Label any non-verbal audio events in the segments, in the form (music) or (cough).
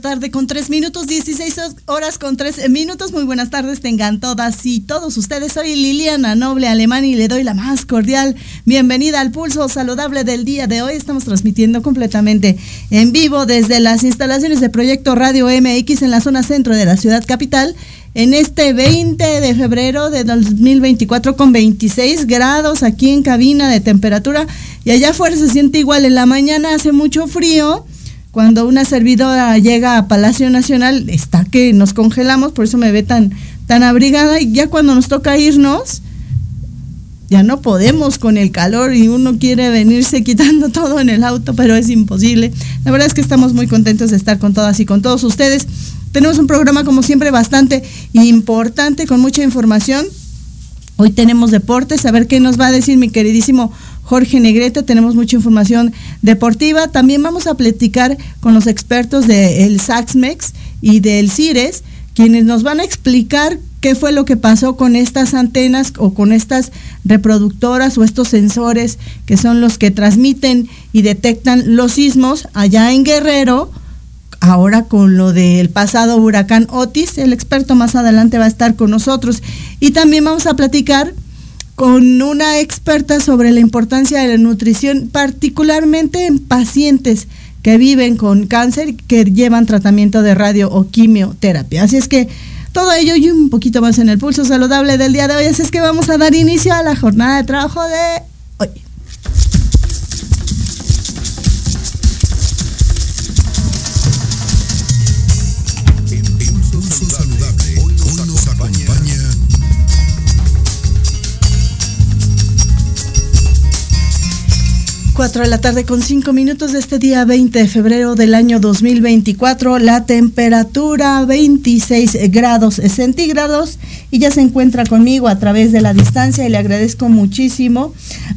Tarde con 3 minutos, 16 horas con 3 minutos. Muy buenas tardes, tengan todas y todos ustedes. Soy Liliana Noble Alemán y le doy la más cordial bienvenida al pulso saludable del día de hoy. Estamos transmitiendo completamente en vivo desde las instalaciones de Proyecto Radio MX en la zona centro de la ciudad capital en este 20 de febrero de 2024 con 26 grados aquí en cabina de temperatura y allá afuera se siente igual en la mañana hace mucho frío cuando una servidora llega a Palacio Nacional, está que nos congelamos, por eso me ve tan, tan abrigada, y ya cuando nos toca irnos, ya no podemos con el calor y uno quiere venirse quitando (laughs) todo en el auto, pero es imposible. La verdad es que estamos muy contentos de estar con todas y con todos ustedes. Tenemos un programa como siempre bastante importante, con mucha información. Hoy tenemos deportes, a ver qué nos va a decir mi queridísimo Jorge Negrete, tenemos mucha información deportiva. También vamos a platicar con los expertos del SAXMEX y del CIRES, quienes nos van a explicar qué fue lo que pasó con estas antenas o con estas reproductoras o estos sensores que son los que transmiten y detectan los sismos allá en Guerrero. Ahora con lo del pasado huracán Otis, el experto más adelante va a estar con nosotros. Y también vamos a platicar con una experta sobre la importancia de la nutrición, particularmente en pacientes que viven con cáncer que llevan tratamiento de radio o quimioterapia. Así es que todo ello y un poquito más en el pulso saludable del día de hoy. Así es que vamos a dar inicio a la jornada de trabajo de 4 de la tarde con 5 minutos de este día 20 de febrero del año 2024. La temperatura 26 grados centígrados y ya se encuentra conmigo a través de la distancia y le agradezco muchísimo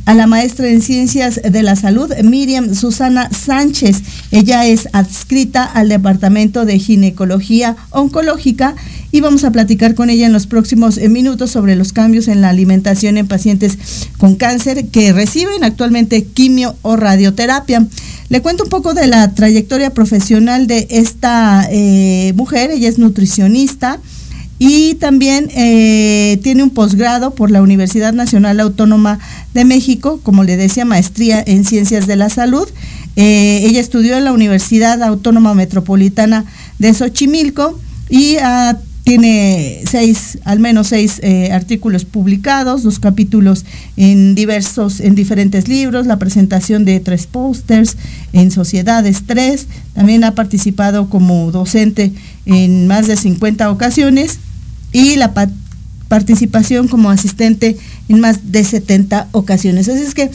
a la maestra en ciencias de la salud, Miriam Susana Sánchez. Ella es adscrita al Departamento de Ginecología Oncológica y vamos a platicar con ella en los próximos eh, minutos sobre los cambios en la alimentación en pacientes con cáncer que reciben actualmente quimio o radioterapia. Le cuento un poco de la trayectoria profesional de esta eh, mujer, ella es nutricionista y también eh, tiene un posgrado por la Universidad Nacional Autónoma de México, como le decía, maestría en ciencias de la salud. ella estudió en la Universidad Autónoma Metropolitana de Xochimilco y ha tiene seis, al menos seis eh, artículos publicados, dos capítulos en diversos, en diferentes libros, la presentación de tres pósters en Sociedades tres, también ha participado como docente en más de 50 ocasiones y la participación como asistente en más de 70 ocasiones. Así es que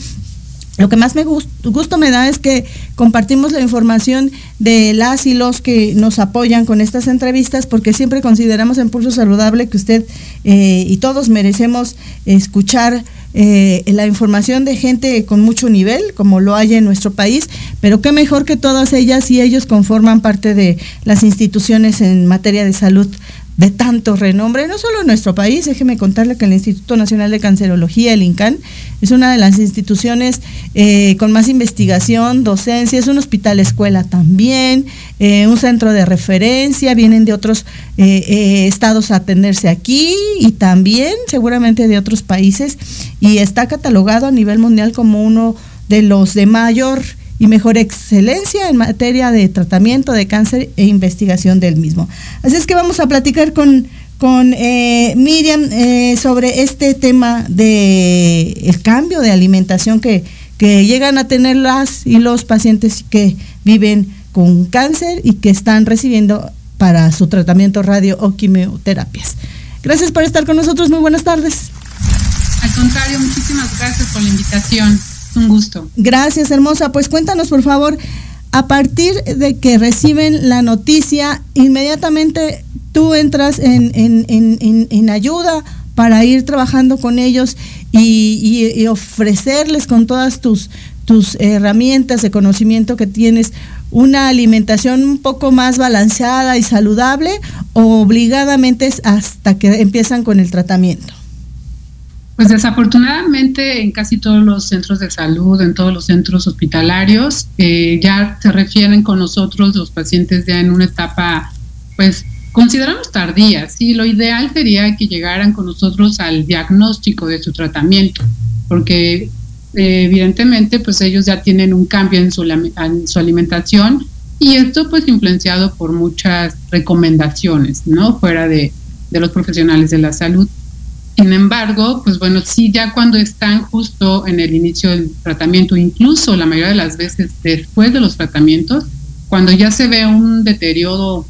lo que más me gusto me da es que compartimos la información de las y los que nos apoyan con estas entrevistas, porque siempre consideramos en Pulso Saludable que usted eh, y todos merecemos escuchar eh, la información de gente con mucho nivel, como lo hay en nuestro país, pero qué mejor que todas ellas y ellos conforman parte de las instituciones en materia de salud de tanto renombre, no solo en nuestro país, déjeme contarle que el Instituto Nacional de Cancerología, el INCAN, es una de las instituciones eh, con más investigación, docencia, es un hospital escuela también, eh, un centro de referencia, vienen de otros eh, estados a atenderse aquí y también seguramente de otros países y está catalogado a nivel mundial como uno de los de mayor y mejor excelencia en materia de tratamiento de cáncer e investigación del mismo. Así es que vamos a platicar con, con eh, Miriam eh, sobre este tema de el cambio de alimentación que, que llegan a tener las y los pacientes que viven con cáncer y que están recibiendo para su tratamiento radio o quimioterapias. Gracias por estar con nosotros, muy buenas tardes. Al contrario, muchísimas gracias por la invitación. Un gusto. Gracias, hermosa. Pues cuéntanos, por favor, a partir de que reciben la noticia, inmediatamente tú entras en, en, ayuda para ir trabajando con ellos y, ofrecerles con todas tus, tus herramientas de conocimiento que tienes una alimentación un poco más balanceada y saludable o obligadamente hasta que empiezan con el tratamiento. Pues desafortunadamente en casi todos los centros de salud, en todos los centros hospitalarios, eh, ya se refieren con nosotros los pacientes ya en una etapa, pues consideramos tardía. Sí, lo ideal sería que llegaran con nosotros al diagnóstico de su tratamiento, porque eh, evidentemente pues ellos ya tienen un cambio en su, en su alimentación y esto pues influenciado por muchas recomendaciones, ¿no? Fuera de, de los profesionales de la salud. Sin embargo, pues bueno, sí, ya cuando están justo en el inicio del tratamiento, incluso la mayoría de las veces después de los tratamientos, cuando ya se ve un deterioro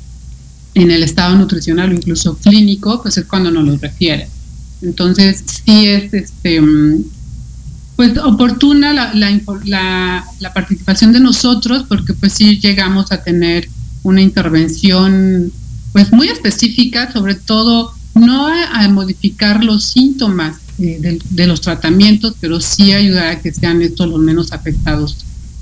en el estado nutricional o incluso clínico, pues es cuando nos lo refiere. Entonces, sí es este pues oportuna la, la, la, participación de nosotros porque pues sí llegamos a tener una intervención pues muy específica, sobre todo no a, modificar los síntomas eh, de, los tratamientos, pero sí ayudar a que sean estos los menos afectados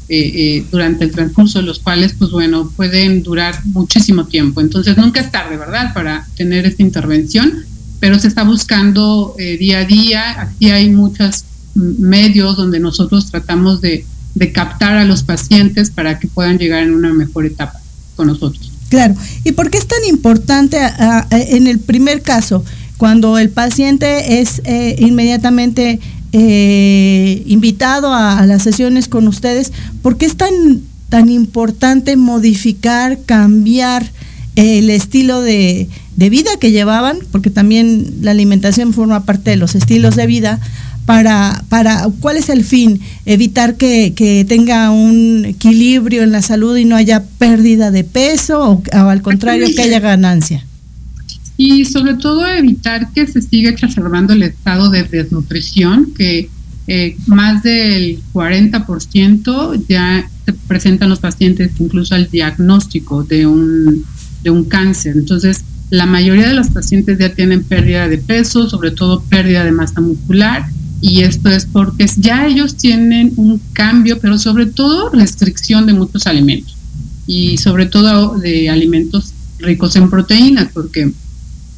eh, eh, durante el transcurso de los cuales, pues bueno, pueden durar muchísimo tiempo. Entonces, nunca es tarde, ¿verdad?, para tener esta intervención, pero se está buscando día a día. Aquí hay muchos medios donde nosotros tratamos de captar a los pacientes para que puedan llegar en una mejor etapa con nosotros. Claro. ¿Y por qué es tan importante en el primer caso, cuando el paciente es eh, inmediatamente eh, invitado a, las sesiones con ustedes, por qué es tan, tan importante modificar, cambiar el estilo de, de vida que llevaban? Porque también la alimentación forma parte de los estilos de vida para, para cuál es el fin, evitar que, que, tenga un equilibrio en la salud y no haya pérdida de peso o, al contrario que haya ganancia. Y sobre todo evitar que se siga exacerbando el estado de desnutrición, que eh, más del 40% ya se presentan los pacientes incluso al diagnóstico de un, de un cáncer. Entonces, la mayoría de los pacientes ya tienen pérdida de peso, sobre todo pérdida de masa muscular, y esto es porque ya ellos tienen un cambio, pero sobre todo restricción de muchos alimentos, y sobre todo de alimentos ricos en proteínas, porque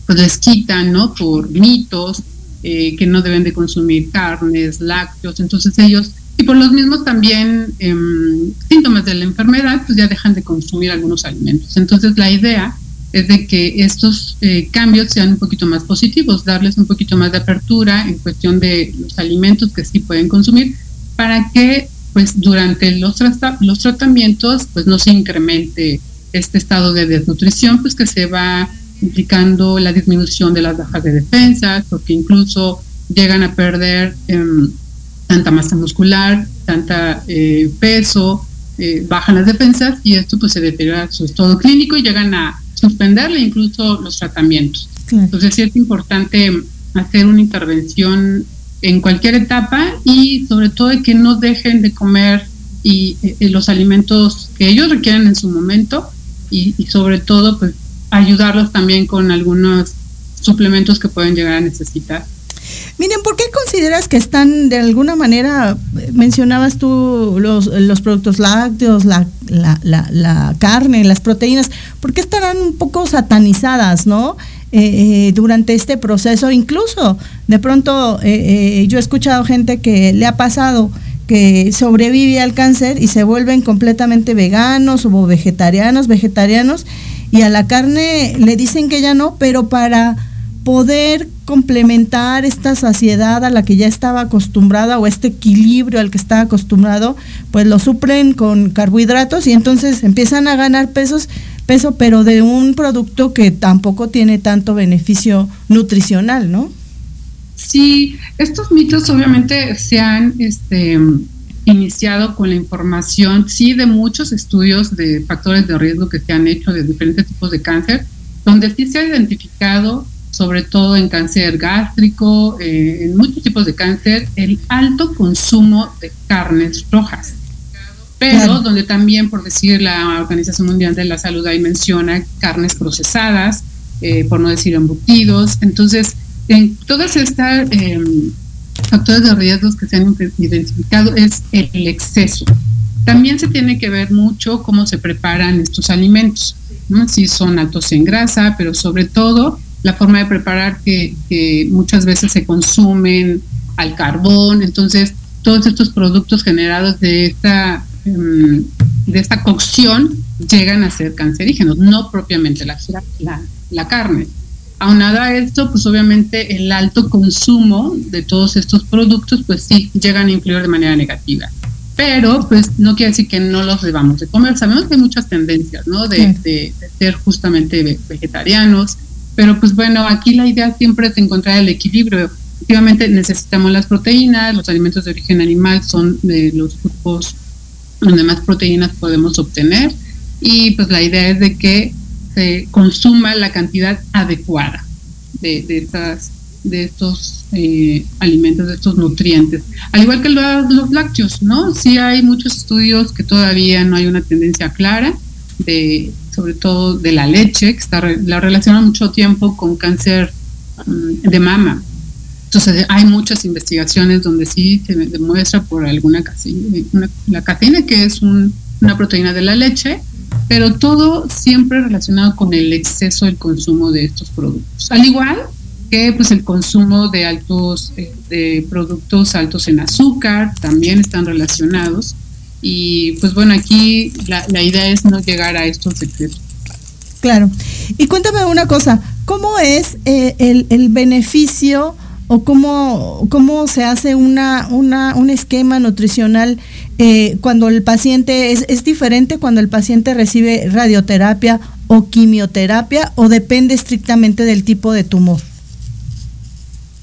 pues les quitan, ¿no? Por mitos, eh, que no deben de consumir carnes, lácteos, entonces ellos, y por los mismos también em, síntomas de la enfermedad, pues ya dejan de consumir algunos alimentos. Entonces la idea es de que estos eh, cambios sean un poquito más positivos, darles un poquito más de apertura en cuestión de los alimentos que sí pueden consumir, para que pues durante los, tratamientos pues no se incremente este estado de desnutrición, pues que se va implicando la disminución de las bajas de defensa, porque incluso llegan a perder em, tanta masa muscular, tanta eh, peso, eh, bajan las defensas y esto pues se deteriora su estado clínico y llegan a suspenderle incluso los tratamientos. Entonces sí es importante hacer una intervención en cualquier etapa y sobre todo de que no dejen de comer y, eh, los alimentos que ellos requieren en su momento y, y sobre todo pues ayudarlos también con algunos suplementos que pueden llegar a necesitar. Miren, ¿por qué consideras que están de alguna manera, mencionabas tú los, productos lácteos, la, carne, las proteínas, ¿por qué estarán un poco satanizadas, no? Eh, eh, durante este proceso, incluso de pronto eh, yo he escuchado gente que le ha pasado que sobrevive al cáncer y se vuelven completamente veganos o vegetarianos, vegetarianos, y a la carne le dicen que ya no, pero para poder complementar esta saciedad a la que ya estaba acostumbrada o este equilibrio al que estaba acostumbrado, pues lo suplen con carbohidratos y entonces empiezan a ganar pesos, peso, pero de un producto que tampoco tiene tanto beneficio nutricional, ¿no? Sí, estos mitos obviamente se han este, iniciado con la información, sí, de muchos estudios de factores de riesgo que se han hecho de diferentes tipos de cáncer, donde sí se ha identificado, sobre todo en cáncer gástrico, eh, en muchos tipos de cáncer, el alto consumo de carnes rojas. Pero donde también, por decir la Organización Mundial de la Salud, ahí menciona carnes procesadas, eh, por no decir embutidos. Entonces, en todas estas em, factores de riesgos que se han identificado es el exceso. También se tiene que ver mucho cómo se preparan estos alimentos, si son altos en grasa, pero sobre todo la forma de preparar que, muchas veces se consumen al carbón, entonces todos estos productos generados de esta, em, de esta cocción llegan a ser cancerígenos, no propiamente la, la, la carne. Aunado a esto, pues obviamente el alto consumo de todos estos productos, pues sí, llegan a influir de manera negativa. Pero, pues no quiere decir que no los debamos de comer. Sabemos que hay muchas tendencias, ¿no? De, ser justamente vegetarianos. Pero, pues bueno, aquí la idea siempre es encontrar el equilibrio. Efectivamente, necesitamos las proteínas, los alimentos de origen animal son de los grupos donde más proteínas podemos obtener. Y pues la idea es de que se consuma la cantidad adecuada de, de, estas, de estos eh, alimentos, de estos nutrientes. Al igual que los, lácteos, ¿no? Sí hay muchos estudios que todavía no hay una tendencia clara, de, sobre todo de la leche, que está, la relaciona mucho tiempo con cáncer mm, de mama. Entonces hay muchas investigaciones donde sí se demuestra por alguna caseína, la caseína que es una proteína de la leche, pero todo siempre relacionado con el exceso del consumo de estos productos. Al igual que pues el consumo de altos eh, de productos altos en azúcar también están relacionados y pues bueno aquí la, la idea es no llegar a estos excesos. Claro. Y cuéntame una cosa, ¿cómo es eh, el, el beneficio o cómo, cómo se hace una, una, un esquema nutricional eh, cuando el paciente es, es diferente cuando el paciente recibe radioterapia o quimioterapia o depende estrictamente del tipo de tumor?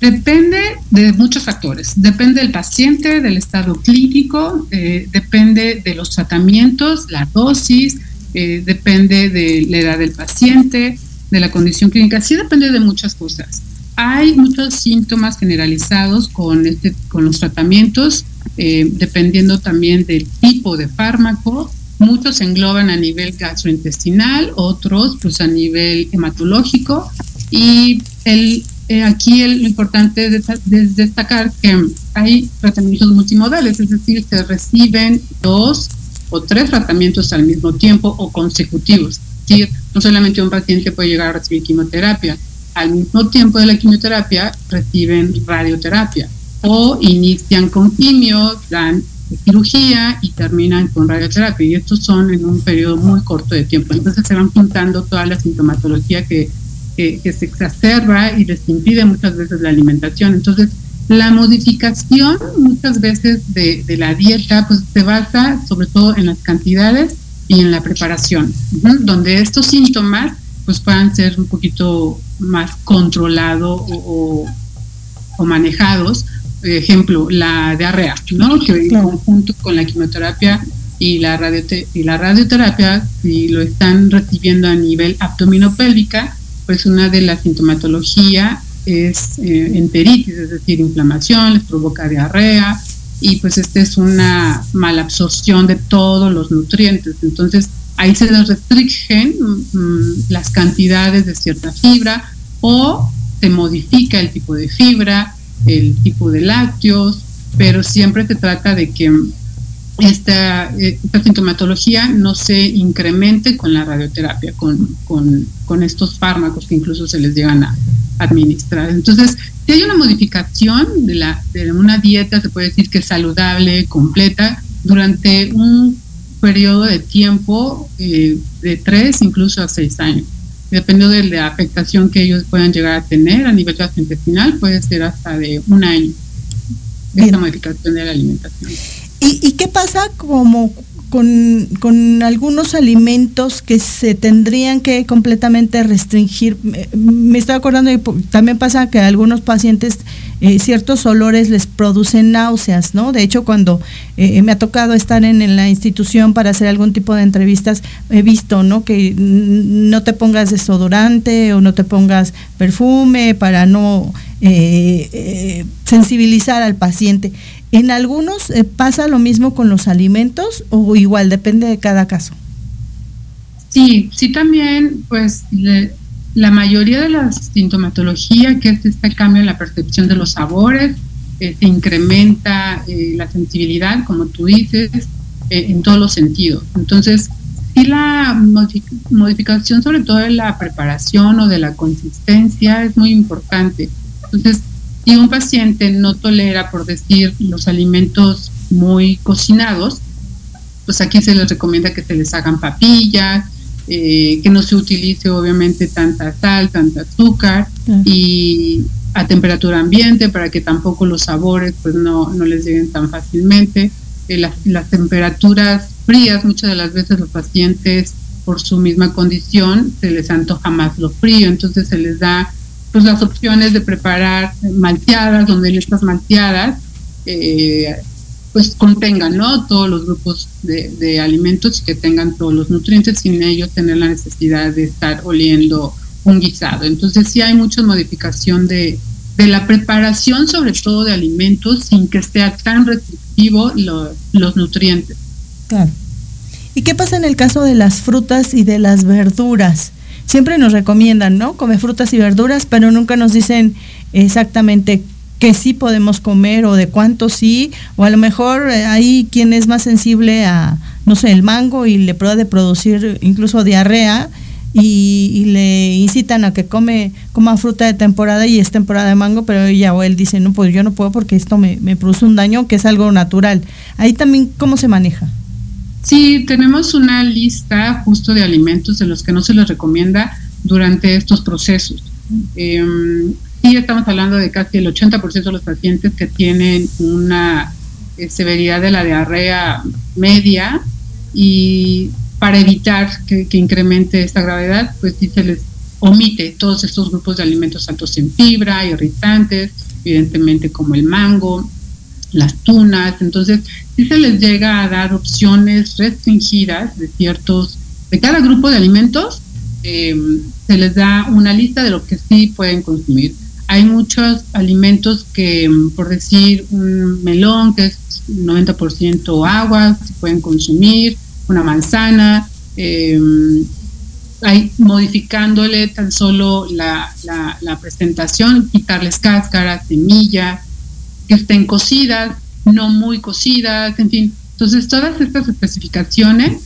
Depende de muchos factores. Depende del paciente, del estado clínico, eh, depende de los tratamientos, la dosis, eh, depende de la edad del paciente, de la condición clínica. Sí depende de muchas cosas hay muchos síntomas generalizados con, este, con los tratamientos, eh, dependiendo también del tipo de fármaco. Muchos se engloban a nivel gastrointestinal, otros pues a nivel hematológico. Y el, eh, aquí lo importante es destacar que hay tratamientos multimodales, es decir, se reciben dos o tres tratamientos al mismo tiempo o consecutivos. Es decir, no solamente un paciente puede llegar a recibir quimioterapia, al mismo tiempo de la quimioterapia reciben radioterapia o inician con quimio, dan cirugía y terminan con radioterapia. Y estos son en un periodo muy corto de tiempo. Entonces se van juntando toda la sintomatología que, que, se exacerba y les impide muchas veces la alimentación. Entonces, la modificación muchas veces de, de, la dieta pues se basa sobre todo en las cantidades y en la preparación, donde estos síntomas pues puedan ser un poquito más controlados o, o, manejados. Por ejemplo, la diarrea, ¿no? Que en conjunto con la quimioterapia y la, y la radioterapia, si lo están recibiendo a nivel abdominopélvica, pues una de las sintomatología es eh, enteritis, es decir, inflamación, les provoca diarrea y pues esta es una mala absorción de todos los nutrientes. Entonces, ahí se les restringen mm, las cantidades de cierta fibra o se modifica el tipo de fibra, el tipo de lácteos, pero siempre se trata de que esta, esta sintomatología no se incremente con la radioterapia, con, con, con, estos fármacos que incluso se les llegan a administrar. Entonces, si hay una modificación de, la, de una dieta, se puede decir que es saludable, completa, durante un periodo de tiempo eh, de tres incluso a seis años. Dependiendo de la afectación que ellos puedan llegar a tener a nivel gastrointestinal, puede ser hasta de un año esta modificación de la alimentación. ¿Y, ¿Y, qué pasa como con, con, algunos alimentos que se tendrían que completamente restringir. Me estoy acordando y también pasa que a algunos pacientes eh, ciertos olores les producen náuseas, ¿no? De hecho, cuando eh, me ha tocado estar en, en, la institución para hacer algún tipo de entrevistas, he visto, ¿no? Que no te pongas desodorante o no te pongas perfume para no eh, sensibilizar al paciente. ¿En algunos eh, pasa lo mismo con los alimentos o igual, depende de cada caso? Sí, sí también, pues la mayoría de la sintomatología, que es este cambio en la percepción de los sabores, eh, se incrementa eh, la sensibilidad, como tú dices, en todos los sentidos. Entonces, sí la modificación sobre todo de la preparación o de la consistencia es muy importante. Entonces, y un paciente no tolera, por decir, los alimentos muy cocinados, pues aquí se les recomienda que se les hagan papillas, eh, que no se utilice obviamente tanta sal, tanta azúcar y a temperatura ambiente para que tampoco los sabores pues no, no les lleguen tan fácilmente. Eh, las, las temperaturas frías, muchas de las veces los pacientes por su misma condición se les antoja más lo frío, entonces se les da pues las opciones de preparar malteadas, donde en estas malteadas eh, pues contengan ¿no? todos los grupos de, alimentos y que tengan todos los nutrientes sin ellos tener la necesidad de estar oliendo un guisado. Entonces sí hay mucha modificación de, de la preparación, sobre todo de alimentos, sin que sea tan restrictivo los nutrientes. Claro. ¿Y qué pasa en el caso de las frutas y de las verduras? Siempre nos recomiendan, ¿no? Comer frutas y verduras, pero nunca nos dicen exactamente qué sí podemos comer o de cuánto sí, o a lo mejor eh, hay quien es más sensible a, no sé, el mango y le puede producir incluso diarrea y, le incitan a que come coma fruta de temporada y es temporada de mango, pero ella o él dice, no, pues yo no puedo porque esto me produce un daño que es algo natural. Ahí también, ¿cómo se maneja? Sí, tenemos una lista justo de alimentos de los que no se les recomienda durante estos procesos. Eh, sí, estamos hablando de casi el 80% de los pacientes que tienen una eh, severidad de la diarrea media y para evitar que, incremente esta gravedad, pues sí se les omite todos estos grupos de alimentos altos en fibra, irritantes, evidentemente como el mango, las tunas, entonces sí se les llega a dar opciones restringidas de ciertos, de cada grupo de alimentos, em, se les da una lista de lo que sí pueden consumir. hay muchos alimentos que, por decir, un melón que es 90% agua, se pueden consumir, una manzana, em, hay, modificándole tan solo la, la, presentación, quitarles cáscaras, semillas, estén cocidas, no muy cocidas, en fin. Entonces, todas estas especificaciones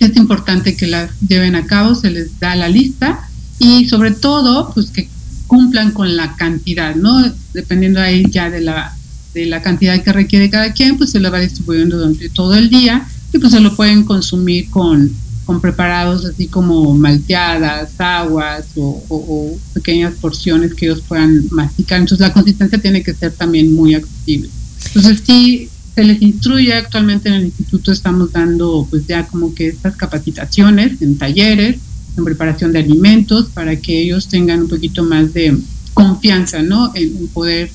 es importante que las lleven a cabo, se les da la lista y sobre todo, pues que cumplan con la cantidad, ¿no? Dependiendo ahí ya de la, de la cantidad que requiere cada quien, pues se lo va distribuyendo durante todo el día y pues se lo pueden consumir con, con preparados así como malteadas, aguas o, pequeñas porciones que ellos puedan masticar. Entonces la consistencia tiene que ser también muy accesible. Entonces sí, se les instruye actualmente en el instituto, estamos dando pues ya como que estas capacitaciones en talleres, en preparación de alimentos, para que ellos tengan un poquito más de confianza, ¿no? En, poder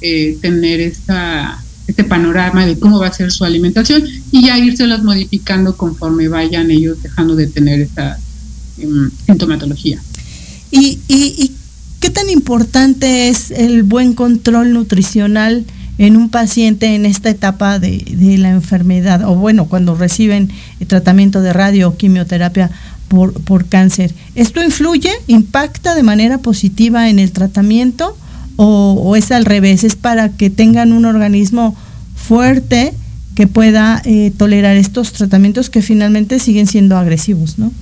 eh, tener esta este panorama de cómo va a ser su alimentación y ya las modificando conforme vayan ellos dejando de tener esta em, sintomatología. ¿Y, y, qué tan importante es el buen control nutricional en un paciente en esta etapa de, de la enfermedad o bueno, cuando reciben tratamiento de radio o quimioterapia por, por cáncer? ¿Esto influye, impacta de manera positiva en el tratamiento? O, es al revés, es para que tengan un organismo fuerte que pueda eh, tolerar estos tratamientos que finalmente siguen siendo agresivos, ¿no?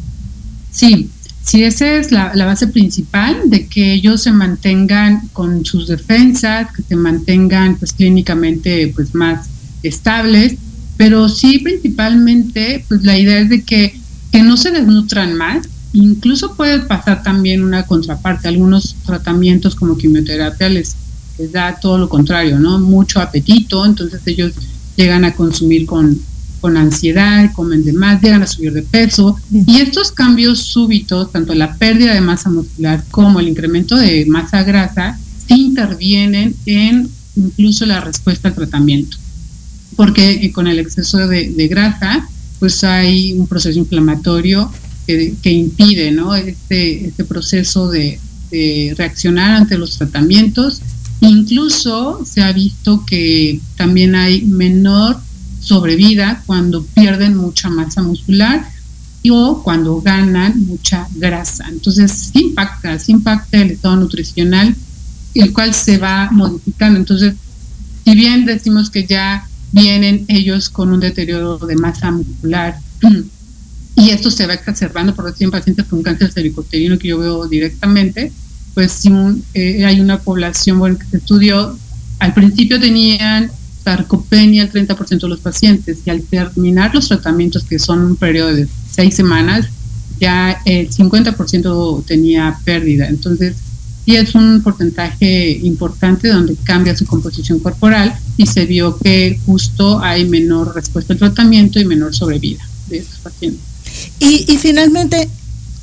Sí, sí, esa es la, base principal de que ellos se mantengan con sus defensas, que se mantengan pues clínicamente pues más estables, pero sí principalmente pues la idea es de que, que no se desnutran más, Incluso puede pasar también una contraparte. Algunos tratamientos como quimioterapia les, da todo lo contrario, ¿no? Mucho apetito, entonces ellos llegan a consumir con, con ansiedad, comen de más, llegan a subir de peso. Y estos cambios súbitos, tanto la pérdida de masa muscular como el incremento de masa grasa, intervienen en incluso la respuesta al tratamiento. Porque eh, con el exceso de, de grasa, pues hay un proceso inflamatorio que, impide ¿no? este, este proceso de, reaccionar ante los tratamientos. Incluso se ha visto que también hay menor sobrevida cuando pierden mucha masa muscular o cuando ganan mucha grasa. Entonces, sí impacta, sí impacta el estado nutricional, el cual se va modificando. Entonces, si bien decimos que ya vienen ellos con un deterioro de masa muscular, (clears throat) y esto se va exacerbando, por decir, en pacientes con cáncer cervicoterino que yo veo directamente, pues si eh, hay una población bueno, que se estudió, al principio tenían sarcopenia el 30% de los pacientes y al terminar los tratamientos, que son un periodo de seis semanas, ya el 50% tenía pérdida. Entonces, sí es un porcentaje importante donde cambia su composición corporal y se vio que justo hay menor respuesta al tratamiento y menor sobrevida de estos pacientes. Y, finalmente,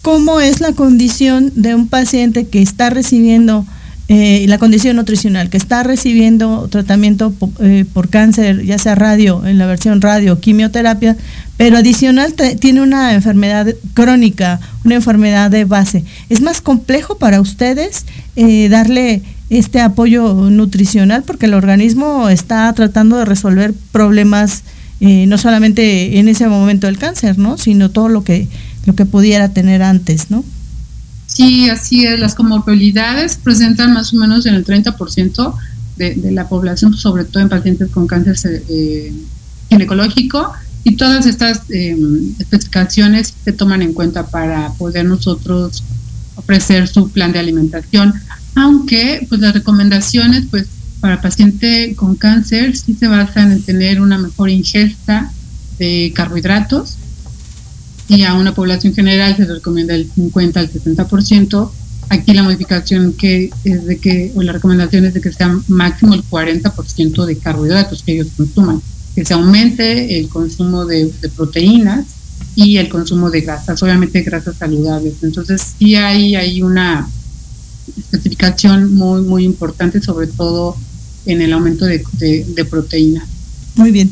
¿cómo es la condición de un paciente que está recibiendo, eh, la condición nutricional, que está recibiendo tratamiento eh, por cáncer, ya sea radio, en la versión radio, quimioterapia, pero adicional tiene una enfermedad crónica, una enfermedad de base? ¿Es más complejo para ustedes eh, darle este apoyo nutricional porque el organismo está tratando de resolver problemas eh, no solamente en ese momento del cáncer, ¿no? Sino todo lo que, lo que pudiera tener antes, ¿no? Sí, así es. Las comorbilidades presentan más o menos en el 30% de, de la población, sobre todo en pacientes con cáncer eh, ginecológico, y todas estas em, especificaciones se toman en cuenta para poder nosotros ofrecer su plan de alimentación, aunque pues las recomendaciones pues para paciente con cáncer sí se basan en tener una mejor ingesta de carbohidratos y a una población general se recomienda el 50 al 60%. Aquí la modificación que es de que, o la recomendación es de que sea máximo el 40% de carbohidratos que ellos consuman, que se aumente el consumo de, de proteínas y el consumo de grasas, obviamente grasas saludables. Entonces sí hay, hay una especificación muy, muy importante, sobre todo en el aumento de, de. Muy bien.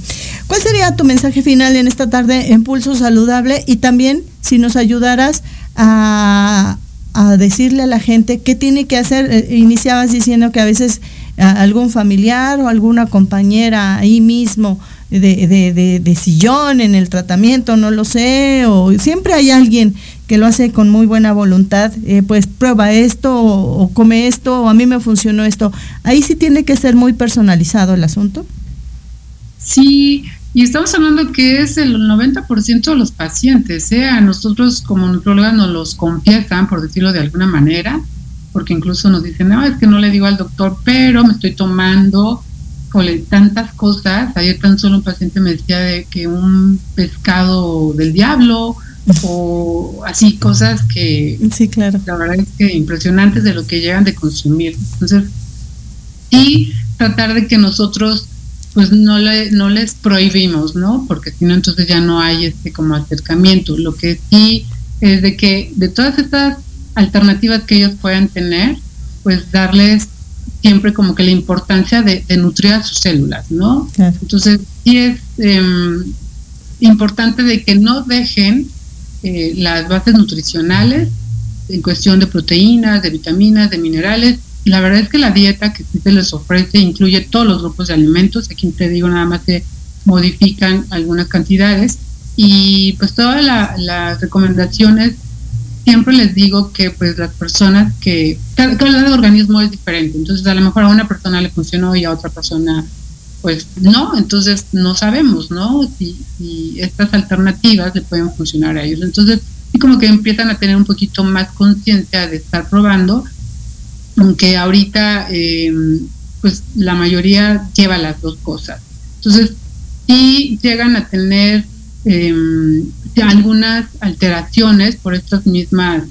¿Cuál sería tu mensaje final en esta tarde en Saludable? Y también si nos ayudaras a, a decirle a la gente qué tiene que hacer. Eh, iniciabas diciendo que a veces algún familiar o alguna compañera ahí mismo de, de, de, sillón en el tratamiento, no lo sé, o siempre hay alguien que lo hace con muy buena voluntad, eh, pues prueba esto o, come esto o a mí me funcionó esto. Ahí sí tiene que ser muy personalizado el asunto. Sí, y estamos hablando que es el 90% de los pacientes, ¿eh? a nosotros como nutriólogas nos los confiesan, por decirlo de alguna manera, porque incluso nos dicen, no, es que no le digo al doctor, pero me estoy tomando tantas cosas. Ayer tan solo un paciente me decía de que un pescado del diablo o así cosas que sí, claro. la verdad es que impresionantes de lo que llegan de consumir. Entonces, y tratar de que nosotros pues no, le, no les prohibimos, ¿no? Porque si no, entonces ya no hay este como acercamiento. Lo que sí es de que de todas estas alternativas que ellos puedan tener, pues darles siempre como que la importancia de, nutrir a sus células, ¿no? Entonces sí es em, importante de que no dejen eh, las bases nutricionales en cuestión de proteínas, de vitaminas, de minerales, la verdad es que la dieta que se les ofrece incluye todos los grupos de alimentos. Aquí te digo nada más que modifican algunas cantidades. Y pues todas las recomendaciones siempre les digo que pues las personas que cada, cada, organismo es diferente. Entonces a lo mejor a una persona le funcionó y a otra persona pues no entonces no sabemos no si, estas alternativas le pueden funcionar a ellos. Entonces sí como que empiezan a tener un poquito más conciencia de estar probando aunque ahorita eh, pues la mayoría lleva las dos cosas. Entonces, sí llegan a tener em, algunas alteraciones por estas mismas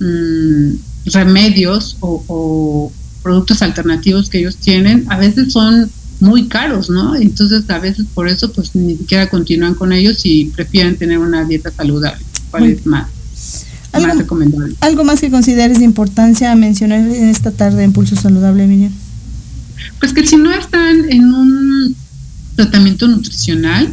mm, remedios o, productos alternativos que ellos tienen, a veces son muy caros, ¿no? Entonces, a veces por eso, pues ni siquiera continúan con ellos y prefieren tener una dieta saludable, cuál es más ¿Algo, más que consideres de importancia mencionar en esta tarde en Pulso Saludable, Miriam? Pues que si no están en un tratamiento nutricional,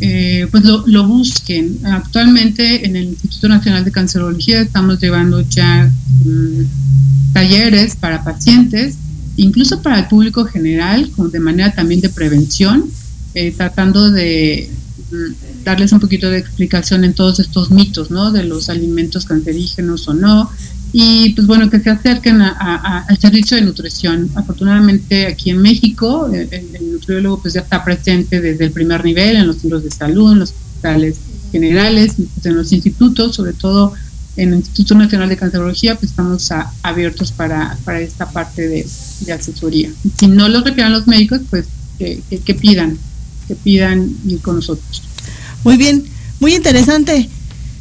eh, pues lo, busquen. Actualmente en el Instituto Nacional de Cancerología estamos llevando ya mm, talleres para pacientes, incluso para el público general, de manera también de prevención, eh, tratando de darles un poquito de explicación en todos estos mitos, ¿no? De los alimentos cancerígenos o no. Y pues bueno, que se acerquen al servicio de nutrición. Afortunadamente aquí en México el, nutriólogo pues ya está presente desde el primer nivel en los centros de salud, en los hospitales generales, en los institutos, sobre todo en el Instituto Nacional de Cancerología, pues estamos abiertos para, para esta parte de, asesoría. Si no lo requieran los médicos, pues que, que pidan, que pidan ir con nosotros. Muy bien, muy interesante.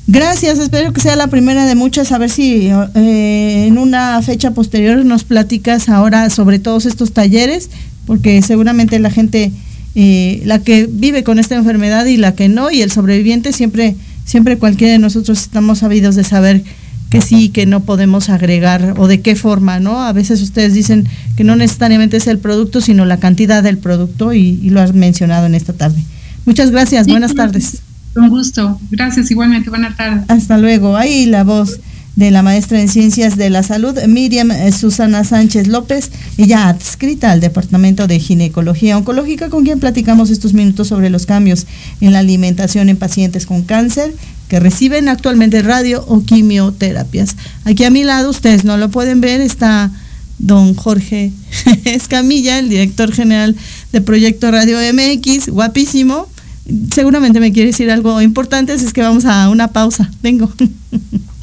Gracias, espero que sea la primera de muchas. A ver si eh, en una fecha posterior nos platicas ahora sobre todos estos talleres, porque seguramente la gente, eh, la que vive con esta enfermedad y la que no, y el sobreviviente, siempre, siempre cualquiera de nosotros estamos sabidos de saber que sí, que no podemos agregar o de qué forma, ¿no? A veces ustedes dicen que no necesariamente es el producto, sino la cantidad del producto y, y lo has mencionado en esta tarde. Muchas gracias, buenas tardes. Un gusto, gracias igualmente, buenas tardes. Hasta luego. Ahí la voz de la maestra en Ciencias de la Salud, Miriam eh, Susana Sánchez López, ella adscrita al Departamento de Ginecología Oncológica, con quien platicamos estos minutos sobre los cambios en la alimentación en pacientes con cáncer que reciben actualmente radio o quimioterapias. Aquí a mi lado, ustedes no lo pueden ver, está don Jorge (laughs) Escamilla, el director general de Proyecto Radio MX, guapísimo seguramente me quiere decir algo importante, así es que vamos a una pausa. Vengo. (laughs)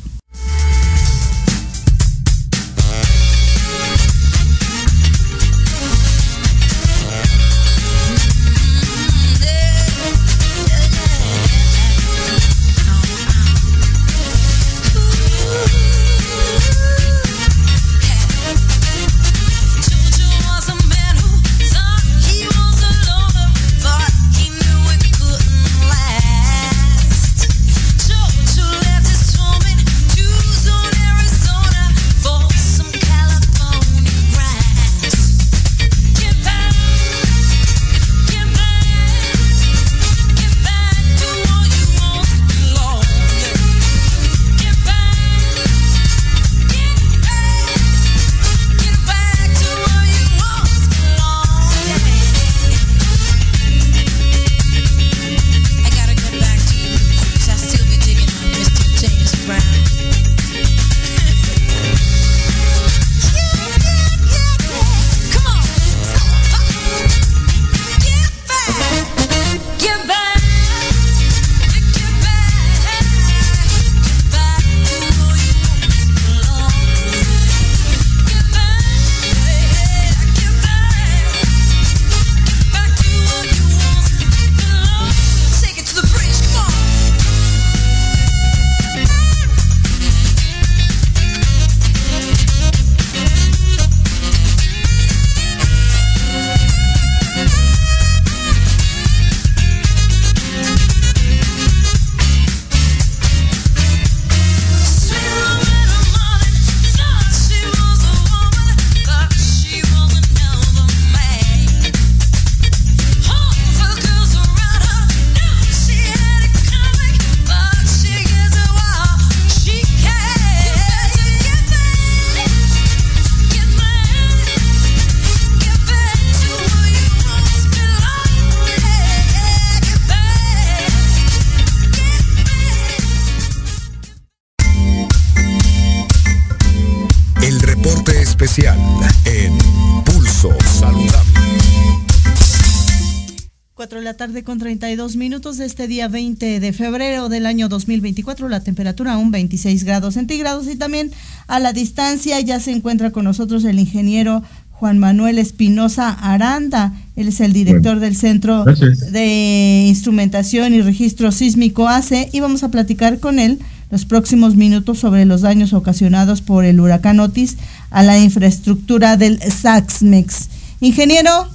la tarde con 32 minutos de este día 20 de febrero del año 2024. La temperatura aún 26 grados centígrados y también a la distancia ya se encuentra con nosotros el ingeniero Juan Manuel Espinosa Aranda. Él es el director del Centro de Instrumentación y Registro Sísmico ACE y vamos a platicar con él los próximos minutos sobre los daños ocasionados por el huracán Otis a la infraestructura del SAXMEX. Ingeniero,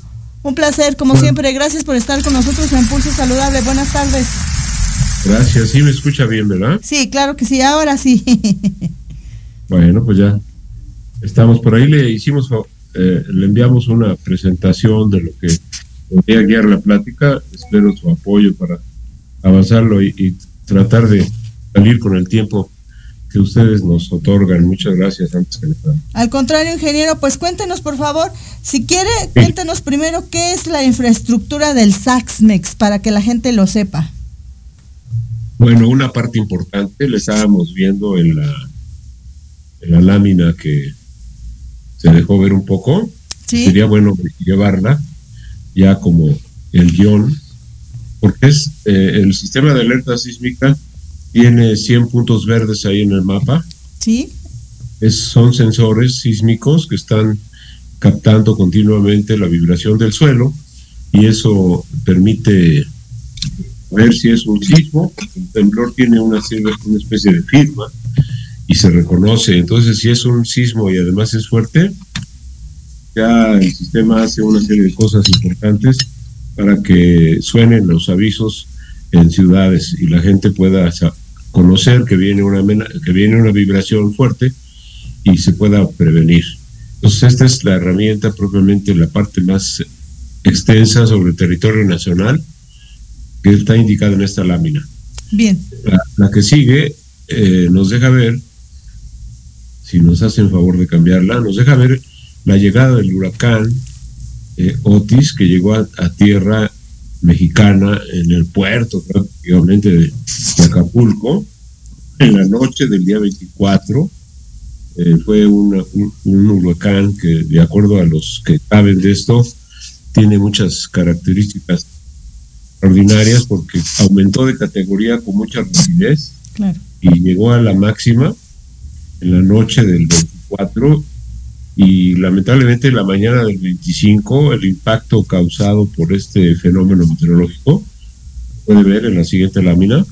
un placer, como siempre. Gracias por estar con nosotros en Pulso Saludable. Buenas tardes. Gracias. Sí, me escucha bien, ¿verdad? Sí, claro que sí. Ahora sí. (laughs) bueno, pues ya estamos por ahí. Le hicimos, eh, le enviamos una presentación de lo que podría guiar la plática. Espero su apoyo para avanzarlo y tratar de salir con el tiempo que ustedes nos otorgan. Muchas gracias antes que nada. Al contrario, ingeniero, pues cuéntenos por favor, si quiere, cuéntenos primero qué es la infraestructura del SAXMEX para que la gente lo sepa. Bueno, una parte importante le estábamos viendo en la, en la lámina que se dejó ver un poco. Sería bueno llevarla ya como el guion, porque es eh, el sistema de alerta sísmica tiene 100 puntos verdes ahí en el mapa. Sí. Es, son sensores sísmicos que están captando continuamente la vibración del suelo y eso permite ver si es un sismo. El temblor tiene una, una especie de firma y se reconoce. Entonces, si es un sismo y además es fuerte, ya el sistema hace una serie de cosas importantes para que suenen los avisos en ciudades y la gente pueda conocer que viene una, que viene una vibración fuerte y se pueda prevenir. Entonces, esta es la herramienta propiamente la parte más extensa sobre el territorio nacional que está indicada en esta lámina. Bien. La, que sigue eh, nos deja ver, si nos hacen favor de cambiarla, nos deja ver la llegada del huracán eh, Otis que llegó a, a tierra mexicana en el puerto prácticamente de, Acapulco en la noche del día 24. Eh, fue un, huracán que, de acuerdo a los que saben de esto, tiene muchas características extraordinarias porque aumentó de categoría con mucha rapidez y llegó a la máxima en la noche del 24 y lamentablemente la mañana del 25 el impacto causado por este fenómeno meteorológico, puede ver en la siguiente lámina,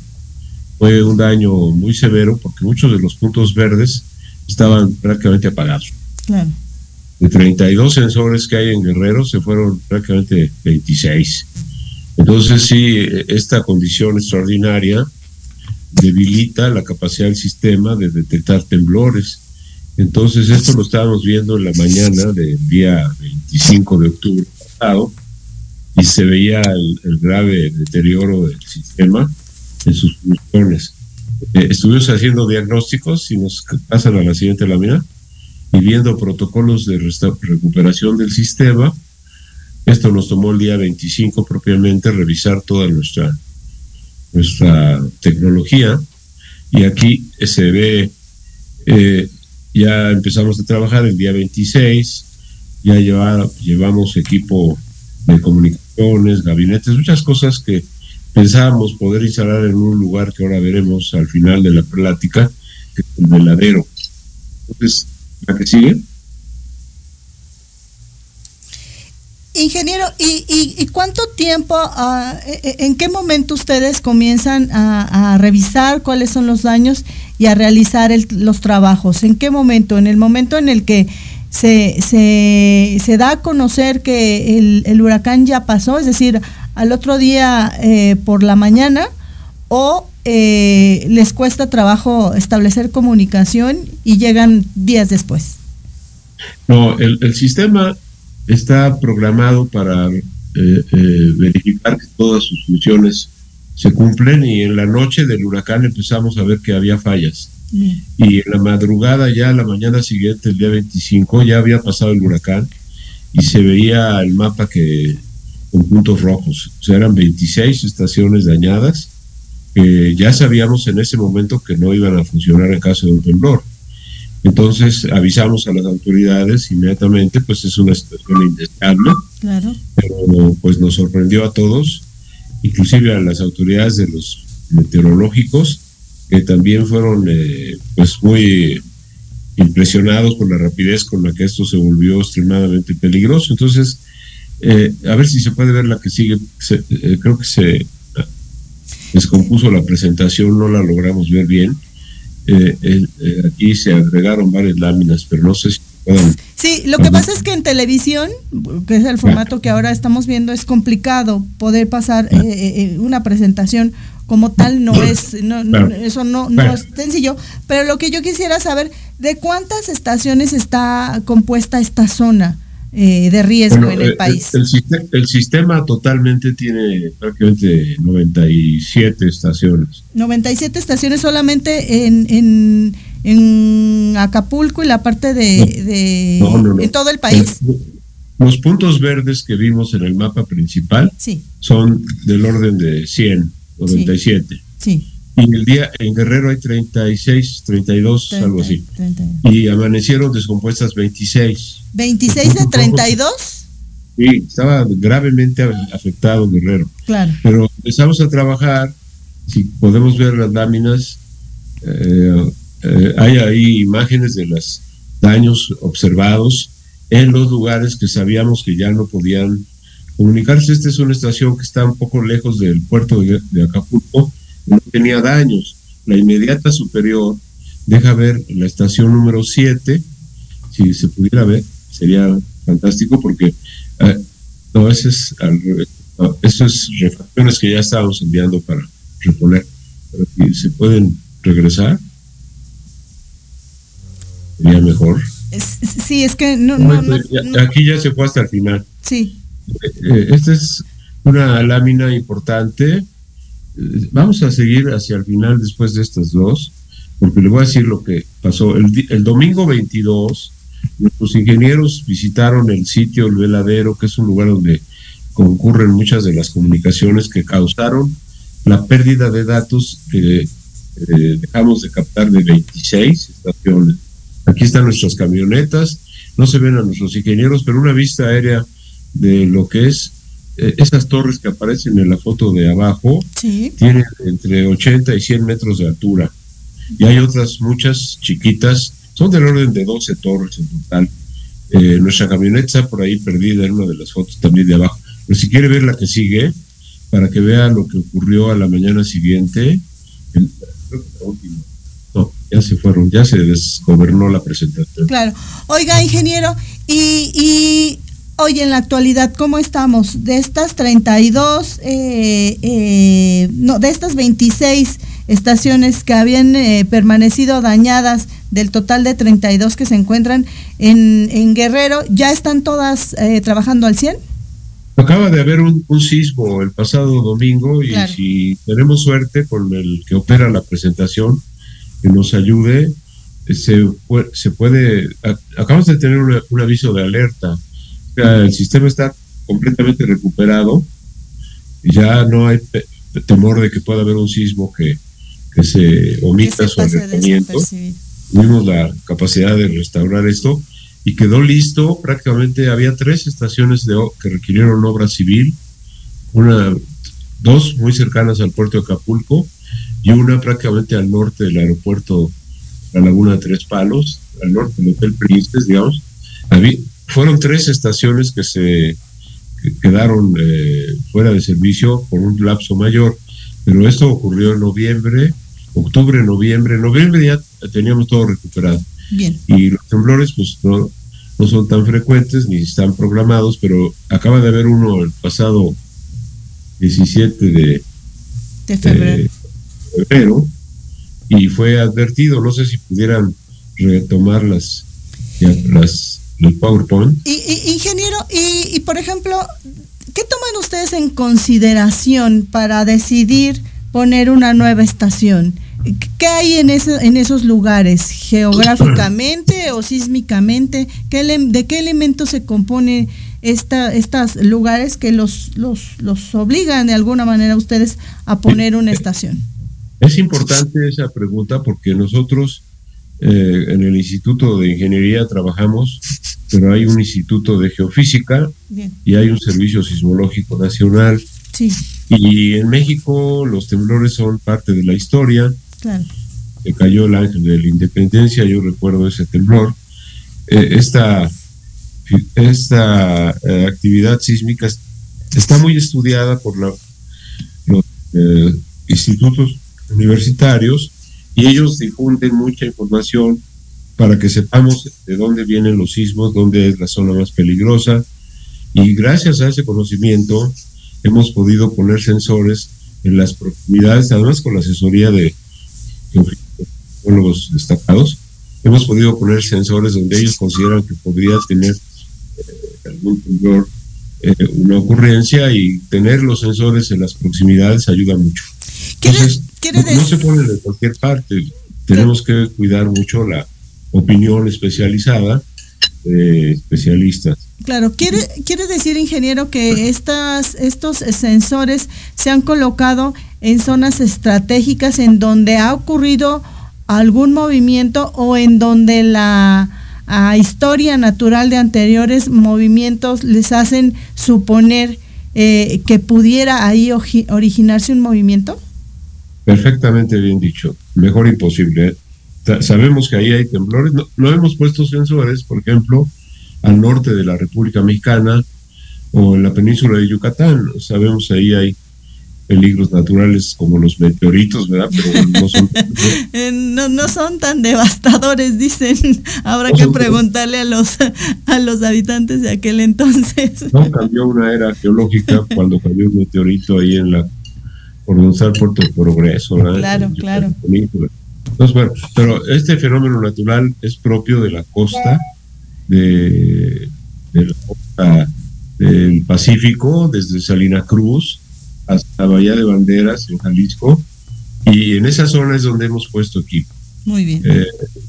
fue un daño muy severo porque muchos de los puntos verdes estaban prácticamente apagados. Claro. De 32 sensores que hay en Guerrero se fueron prácticamente 26. Entonces sí, esta condición extraordinaria debilita la capacidad del sistema de detectar temblores entonces, esto lo estábamos viendo en la mañana del día 25 de octubre pasado y se veía el, grave deterioro del sistema en sus funciones. Eh, estuvimos haciendo diagnósticos y nos pasan a la siguiente lámina y viendo protocolos de recuperación del sistema. Esto nos tomó el día 25 propiamente revisar toda nuestra, nuestra tecnología y aquí se ve eh, ya empezamos a trabajar el día 26, ya llevamos equipo de comunicaciones, gabinetes, muchas cosas que pensábamos poder instalar en un lugar que ahora veremos al final de la plática, que es el veladero. Entonces, ¿la que sigue? Ingeniero, ¿y, cuánto tiempo, e, en qué momento ustedes comienzan a, revisar cuáles son los daños y a realizar los trabajos? ¿En qué momento? ¿En el momento en el que se, se, da a conocer que el, huracán ya pasó, es decir, al otro día eh, por la mañana, o eh, les cuesta trabajo establecer comunicación y llegan días después? No, el, el sistema está programado para eh, eh, verificar que todas sus funciones se cumplen y en la noche del huracán empezamos a ver que había fallas. Y en la madrugada, ya la mañana siguiente, el día 25, ya había pasado el huracán y se veía el mapa que con puntos rojos. O sea, eran 26 estaciones dañadas que ya sabíamos en ese momento que no iban a funcionar en caso de un temblor. Entonces avisamos a las autoridades inmediatamente, pues es una situación indeseable. Claro. Pero pues nos sorprendió a todos inclusive a las autoridades de los meteorológicos, que también fueron eh, pues muy impresionados por la rapidez con la que esto se volvió extremadamente peligroso. Entonces, eh, a ver si se puede ver la que sigue. Eh, creo que se descompuso la presentación, no la logramos ver bien. Aquí se agregaron varias láminas, pero no sé si puedan Sí, lo que pasa es que en televisión, que es el formato que ahora estamos viendo, es complicado poder pasar eh, eh, eh, una presentación como tal no es no, eso no, no es sencillo. Pero lo que yo quisiera saber de cuántas estaciones está compuesta esta zona de riesgo en el país el, el, sistema, totalmente tiene prácticamente 97 estaciones 97 estaciones solamente en, en en Acapulco y la parte de, en todo el país. Los puntos verdes que vimos en el mapa principal son del orden de 100, 97. Sí. Y el día en Guerrero hay 36, 32, algo así. Y amanecieron descompuestas 26. ¿26 de 32? Sí, estaba gravemente afectado Guerrero. Claro. Pero empezamos a trabajar, si podemos ver las láminas, eh, eh, hay ahí imágenes de los daños observados en los lugares que sabíamos que ya no podían comunicarse. Esta es una estación que está un poco lejos del puerto de, Acapulco, no tenía daños. La inmediata superior deja ver la estación número 7, si se pudiera ver, sería fantástico porque eh, no, ese es es refacciones que ya estábamos enviando para reponer, pero se pueden regresar sería mejor. sí, es que no, Aquí ya se fue hasta el final. Sí. Eh, esta es una lámina importante. Vamos a seguir hacia el final después de estas dos, porque le voy a decir lo que pasó. El, el domingo 22, nuestros ingenieros visitaron el sitio El Veladero, que es un lugar donde concurren muchas de las comunicaciones que causaron la pérdida de datos que eh, dejamos de captar de 26 estaciones Aquí están nuestras camionetas, no se ven a nuestros ingenieros, pero una vista aérea de lo que es eh, esas torres que aparecen en la foto de abajo, tienen entre 80 y 100 metros de altura. Y hay otras muchas chiquitas, son del orden de 12 torres en total. Eh, nuestra camioneta está por ahí perdida en una de las fotos también de abajo. Pero si quiere ver la que sigue, para que vea lo que ocurrió a la mañana siguiente, el, ya se fueron, ya se desgobernó la presentación. Claro. Oiga, ingeniero, y, y hoy en la actualidad, ¿cómo estamos? De estas 32, eh, eh, no, de estas 26 estaciones que habían eh, permanecido dañadas del total de 32 que se encuentran en, en Guerrero, ¿ya están todas trabajando al 100? Acaba de haber un, sismo el pasado domingo y si tenemos suerte con el que opera la presentación, que nos ayude, se, se puede, acabamos de tener un aviso de alerta, el sistema está completamente recuperado, ya no hay temor de que pueda haber un sismo que, que se omita su alertamiento. Tuvimos la capacidad de restaurar esto y quedó listo. Prácticamente había tres estaciones de, que requirieron obra civil, una, dos muy cercanas al puerto de Acapulco y una prácticamente al norte del aeropuerto, la Laguna de Tres Palos, al norte del Hotel Príncipes, digamos. Fueron tres estaciones que se quedaron eh, fuera de servicio por un lapso mayor, pero esto ocurrió en noviembre, octubre, noviembre, noviembre ya teníamos todo recuperado. Bien. Y los temblores pues no, no son tan frecuentes ni están programados, pero acaba de haber uno el pasado 17 de, de febrero. Eh, febrero y fue advertido, no sé si pudieran retomar las, las el PowerPoint. Y, ingeniero, y, por ejemplo, ¿qué toman ustedes en consideración para decidir poner una nueva estación? ¿Qué hay en, en esos lugares, geográficamente (clears throat) o sísmicamente? ¿Qué ¿De qué elementos se compone esta, estos lugares que los, los, los obligan de alguna manera a ustedes a poner una estación? Es importante esa pregunta porque nosotros eh, en el Instituto de Ingeniería trabajamos, pero hay un Instituto de Geofísica y hay un Servicio Sismológico Nacional. Sí. Y en México los temblores son parte de la historia. Claro. Se cayó el ángel de la independencia, yo recuerdo ese temblor. Eh, esta esta eh, actividad sísmica está muy estudiada por la, los eh, institutos universitarios y ellos difunden mucha información para que sepamos de dónde vienen los sismos, dónde es la zona más peligrosa. Y gracias a ese conocimiento hemos podido poner sensores en las proximidades, además con la asesoría de geólogos destacados, hemos podido poner sensores donde ellos consideran que podría tener eh, algún temblor, eh, una ocurrencia y tener los sensores en las proximidades ayuda mucho. Entonces, no, se ponen en cualquier parte, tenemos que cuidar mucho la opinión especializada de especialistas. Claro, quiere, quiere decir, ingeniero, que estas, estos sensores se han colocado en zonas estratégicas en donde ha ocurrido algún movimiento o en donde la historia natural de anteriores movimientos les hacen suponer eh, que pudiera ahí originarse un movimiento? Perfectamente bien dicho, mejor imposible. ¿eh? Sabemos que ahí hay temblores, no, no, hemos puesto sensores, por ejemplo, al norte de la República Mexicana o en la península de Yucatán. Sabemos que ahí hay peligros naturales como los meteoritos, ¿verdad? Pero no son, (laughs) eh, no, son tan devastadores, dicen. (laughs) Habrá que preguntarle a los a los habitantes de aquel entonces. No cambió una era geológica cuando cayó un meteorito ahí en la por donde Puerto Progreso, ¿verdad? Claro, claro. Entonces, bueno, pero este fenómeno natural es propio de la costa de, de la costa del Pacífico, desde Salina Cruz, hasta Bahía de Banderas, en Jalisco, y en esa zona es donde hemos puesto equipo. Muy bien. Eh,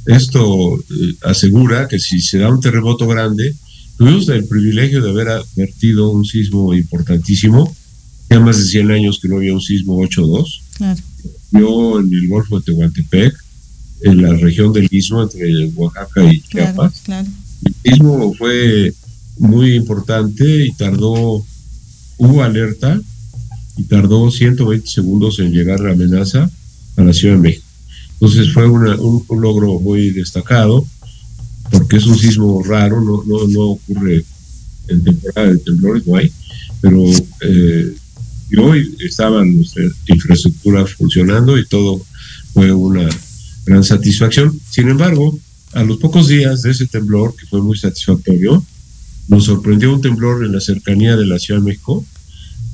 esto eh, asegura que si se da un terremoto grande, tuvimos el privilegio de haber advertido un sismo importantísimo, ya más de 100 años que no había un sismo 8.2. Claro. Yo en el Golfo de Tehuantepec, en la región del Istmo, entre Oaxaca y Chiapas. Claro, El sismo fue muy importante y tardó, hubo alerta, y tardó 120 segundos en llegar la amenaza a la Ciudad de México. Entonces fue un, logro muy destacado, porque es un sismo raro, no, no, no ocurre en temporada de temblores, no hay, pero eh, y hoy estaban nuestra infraestructura funcionando y todo fue una gran satisfacción. Sin embargo, a los pocos días de ese temblor, que fue muy satisfactorio, nos sorprendió un temblor en la cercanía de la Ciudad de México,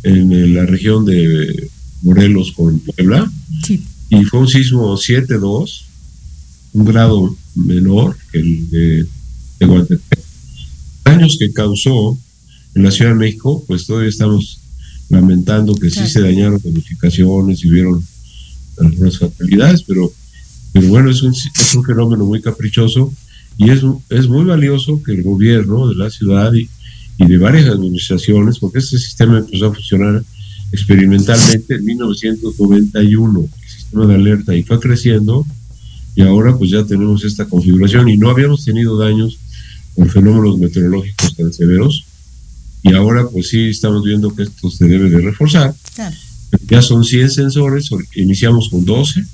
en la región de Morelos con Puebla. Y fue un sismo 7.2, un grado menor que el de, de Daños que causó en la Ciudad de México, pues todavía estamos lamentando que sí se dañaron edificaciones y hubieron algunas fatalidades, pero, pero bueno, es un, es un fenómeno muy caprichoso y es, es muy valioso que el gobierno de la ciudad y, y de varias administraciones, porque este sistema empezó a funcionar experimentalmente en 1991, el sistema de alerta, y fue creciendo, y ahora pues ya tenemos esta configuración, y no habíamos tenido daños con fenómenos meteorológicos tan severos, y ahora pues sí estamos viendo que esto se debe de reforzar. Ya son 100 sensores, iniciamos con 12,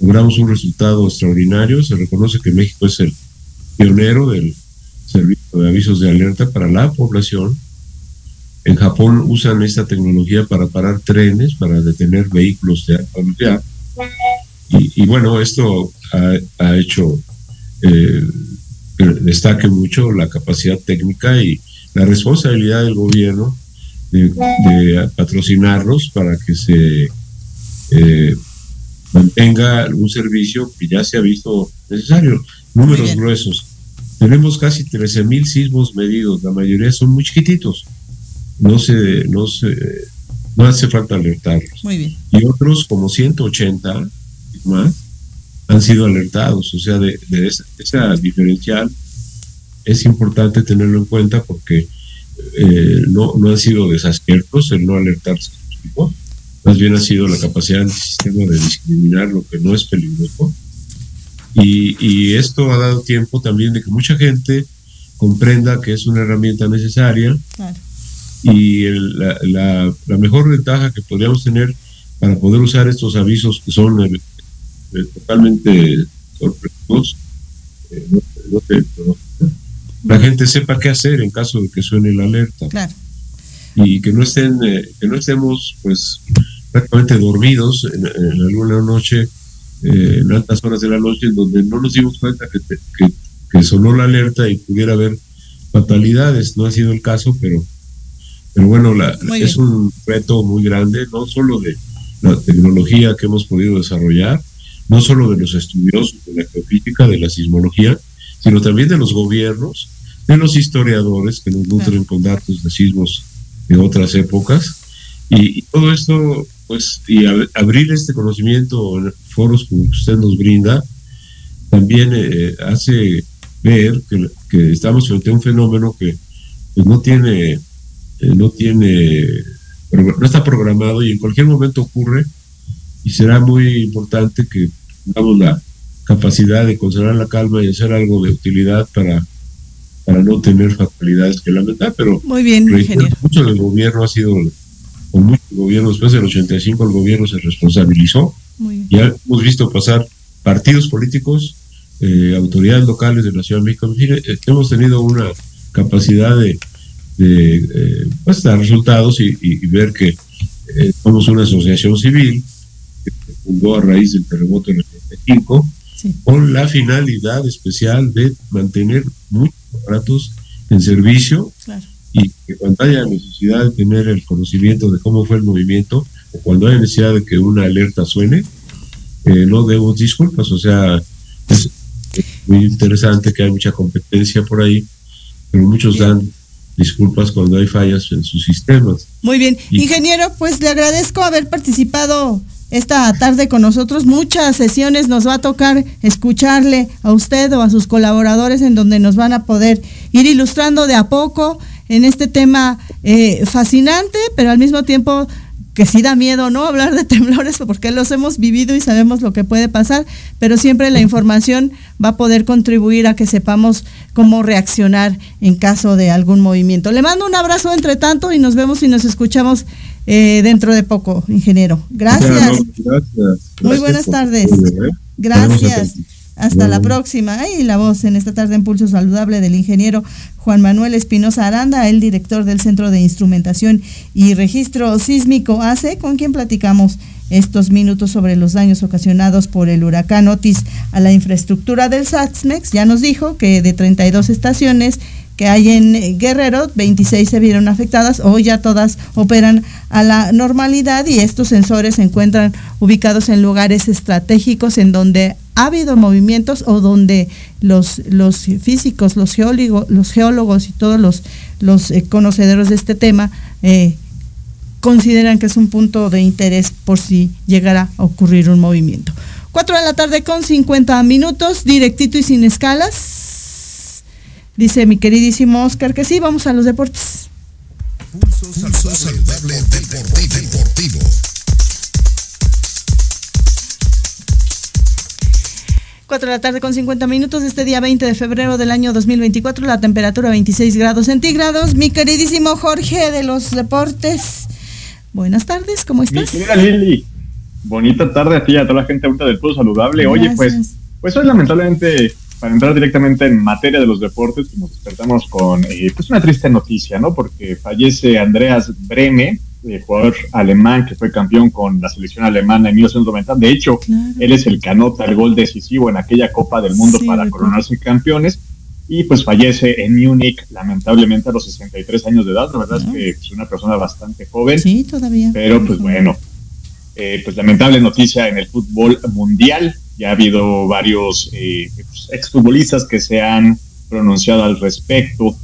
logramos un resultado extraordinario, se reconoce que México es el pionero del servicio de avisos de alerta para la población. En Japón usan esta tecnología para parar trenes, para detener vehículos de alta velocidad. Y, bueno, esto ha, hecho eh, que destaque mucho la capacidad técnica y la responsabilidad del gobierno de, patrocinarlos para que se eh, mantenga un servicio que ya se ha visto necesario. Números gruesos. Tenemos casi 13.000 sismos medidos, la mayoría son muy chiquititos. No se, no se, no hace falta alertarlos. Muy bien. Y otros como 180 más han sido alertados. O sea, de, esa, diferencial es importante tenerlo en cuenta porque eh, no, no han sido desaciertos el no alertarse. Más bien ha sido la capacidad del sistema de discriminar lo que no es peligroso y, esto ha dado tiempo también de que mucha gente comprenda que es una herramienta necesaria y la, mejor ventaja que podríamos tener para poder usar estos avisos que son eh, totalmente sorpresivos, eh, la gente sepa qué hacer en caso de que suene la alerta. Y que no estén, que no estemos pues prácticamente dormidos en, alguna noche, en altas horas de la noche, en donde no nos dimos cuenta que, que, que sonó la alerta y pudiera haber fatalidades. No ha sido el caso, pero pero bueno, la, es un reto muy grande, no solo de la tecnología que hemos podido desarrollar, no solo de los estudiosos de la geofísica, de la sismología, sino también de los gobiernos, de los historiadores que nos nutren con datos de sismos de otras épocas. Y, todo esto, pues, y abrir este conocimiento en foros como usted nos brinda, también eh, hace ver que, que, estamos frente a un fenómeno que pues, no tiene eh, no tiene, no está programado y en cualquier momento ocurre y será muy importante que tengamos la capacidad de conservar la calma y hacer algo de utilidad para, para no tener fatalidades que lamentar, pero Muy bien, ingeniero. mucho del gobierno ha sido, con muchos gobiernos, después del 85 el gobierno se responsabilizó, ya hemos visto pasar partidos políticos, eh, autoridades locales de la Ciudad de México, eh, hemos tenido una capacidad de, de eh, pues, dar resultados y, ver que eh, somos una asociación civil que se fundó a raíz del terremoto del 85 con la finalidad especial de mantener muchos aparatos en servicio y que cuando haya necesidad de tener el conocimiento de cómo fue el movimiento o cuando haya necesidad de que una alerta suene, eh, no debo disculpas, o sea, es muy interesante que hay mucha competencia por ahí, pero muchos dan disculpas cuando hay fallas en sus sistemas. Muy bien, ingeniero, pues le agradezco haber participado esta tarde con nosotros. Muchas sesiones nos va a tocar escucharle a usted o a sus colaboradores en donde nos van a poder ir ilustrando de a poco en este tema eh, fascinante, pero al mismo tiempo que sí da miedo, ¿no? Hablar de (laughs) temblores porque los hemos vivido y sabemos lo que puede pasar, pero siempre la información va a poder contribuir a que sepamos cómo reaccionar en caso de algún movimiento. Le mando un abrazo entre tanto y nos vemos y nos escuchamos eh, dentro de poco, ingeniero. Gracias. Muy buenas tardes. Gracias. Hasta la próxima. Y la voz en esta tarde en Pulso Saludable del ingeniero Juan Manuel Espinosa Aranda, el director del Centro de Instrumentación y Registro Sísmico ACE, con quien platicamos estos minutos sobre los daños ocasionados por el huracán Otis a la infraestructura del SATSMEX. Ya nos dijo que de 32 estaciones que hay en Guerrero, 26 se vieron afectadas, hoy ya todas operan a la normalidad y estos sensores se encuentran ubicados en lugares estratégicos en donde ha habido movimientos o donde los, los físicos, los geólogos, los geólogos y todos los, los eh, conocedores de este tema eh, consideran que es un punto de interés por si llegara a ocurrir un movimiento. 4 de la tarde con 50 minutos, directito y sin escalas. Dice mi queridísimo Oscar que sí, vamos a los deportes. deportivo. 4 de la tarde con 50 minutos, este día 20 de febrero del año 2024, la temperatura 26 grados centígrados. Mi queridísimo Jorge de los deportes, buenas tardes, ¿cómo estás? Mira Lili, bonita tarde a ti, a toda la gente ahorita del Pueblo Saludable. Oye, pues, pues hoy lamentablemente, para entrar directamente en materia de los deportes, nos despertamos con eh, pues una triste noticia, ¿no? Porque fallece Andreas Breme, eh, jugador alemán que fue campeón con la selección alemana en 1990. De hecho, él es el que anota el gol decisivo en aquella Copa del Mundo para coronarse campeones. Y pues fallece en Múnich, lamentablemente a los 63 años de edad. La verdad es que es una persona bastante joven. Sí, todavía. Pero pues bueno, eh, pues lamentable noticia en el fútbol mundial. Ya ha habido varios eh, pues, exfutbolistas que se han pronunciado al respecto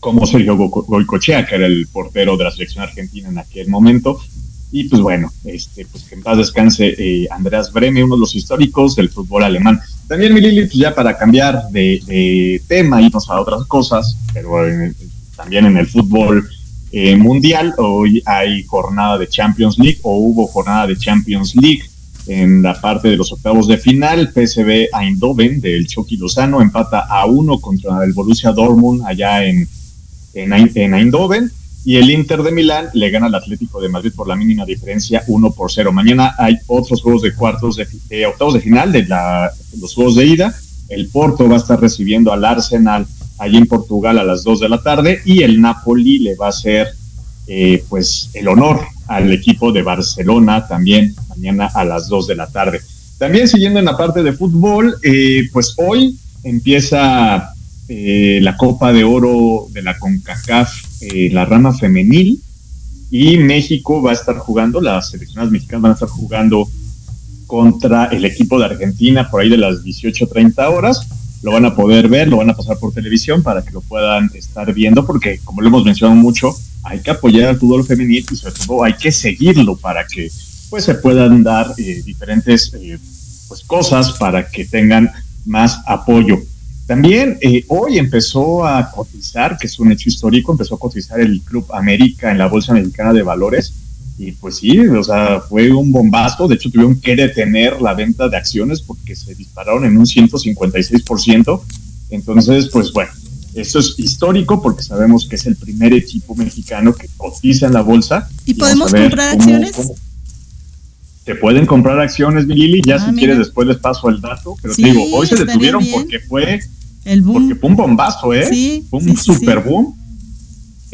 como Sergio Goicochea, que era el portero de la selección argentina en aquel momento. Y pues bueno, este, pues que en paz descanse eh, Andreas Breme, uno de los históricos del fútbol alemán. También, Milili, pues ya para cambiar de, de tema, irnos a otras cosas, pero también en el fútbol eh, mundial, hoy hay jornada de Champions League o hubo jornada de Champions League en la parte de los octavos de final. PSV Eindhoven del Chucky Lozano empata a uno contra el Borussia Dortmund allá en en, Eindhoven. y el Inter de Milán le gana al Atlético de Madrid por la mínima diferencia 1 por 0. Mañana hay otros juegos de cuartos de, octavos de final de los juegos de ida. El Porto va a estar recibiendo al Arsenal allí en Portugal a las 2 de la tarde y el Napoli le va a hacer eh, pues el honor al equipo de Barcelona también mañana a las 2 de la tarde. También siguiendo en la parte de fútbol, eh, pues hoy empieza eh, la Copa de Oro de la CONCACAF, la rama femenil, y México va a estar jugando, las seleccionadas mexicanas van a estar jugando contra el equipo de Argentina por ahí de las 18.30 horas lo van a poder ver, lo van a pasar por televisión para que lo puedan estar viendo, porque como lo hemos mencionado mucho, hay que apoyar al fútbol femenino y sobre todo hay que seguirlo para que pues se puedan dar eh, diferentes eh, pues, cosas para que tengan más apoyo. También eh, hoy empezó a cotizar, que es un hecho histórico, empezó a cotizar el Club América en la Bolsa Mexicana de Valores y pues sí, o sea, fue un bombazo. De hecho, tuvieron que detener la venta de acciones porque se dispararon en un 156%. Entonces, pues bueno, eso es histórico porque sabemos que es el primer equipo mexicano que cotiza en la bolsa. ¿Y, podemos comprar acciones? Se pueden comprar acciones, Lili. Ya ah, si quieres, después les paso el dato. Pero te digo, hoy se detuvieron porque fue. El boom. Porque fue un bombazo, ¿eh? Sí, fue un super boom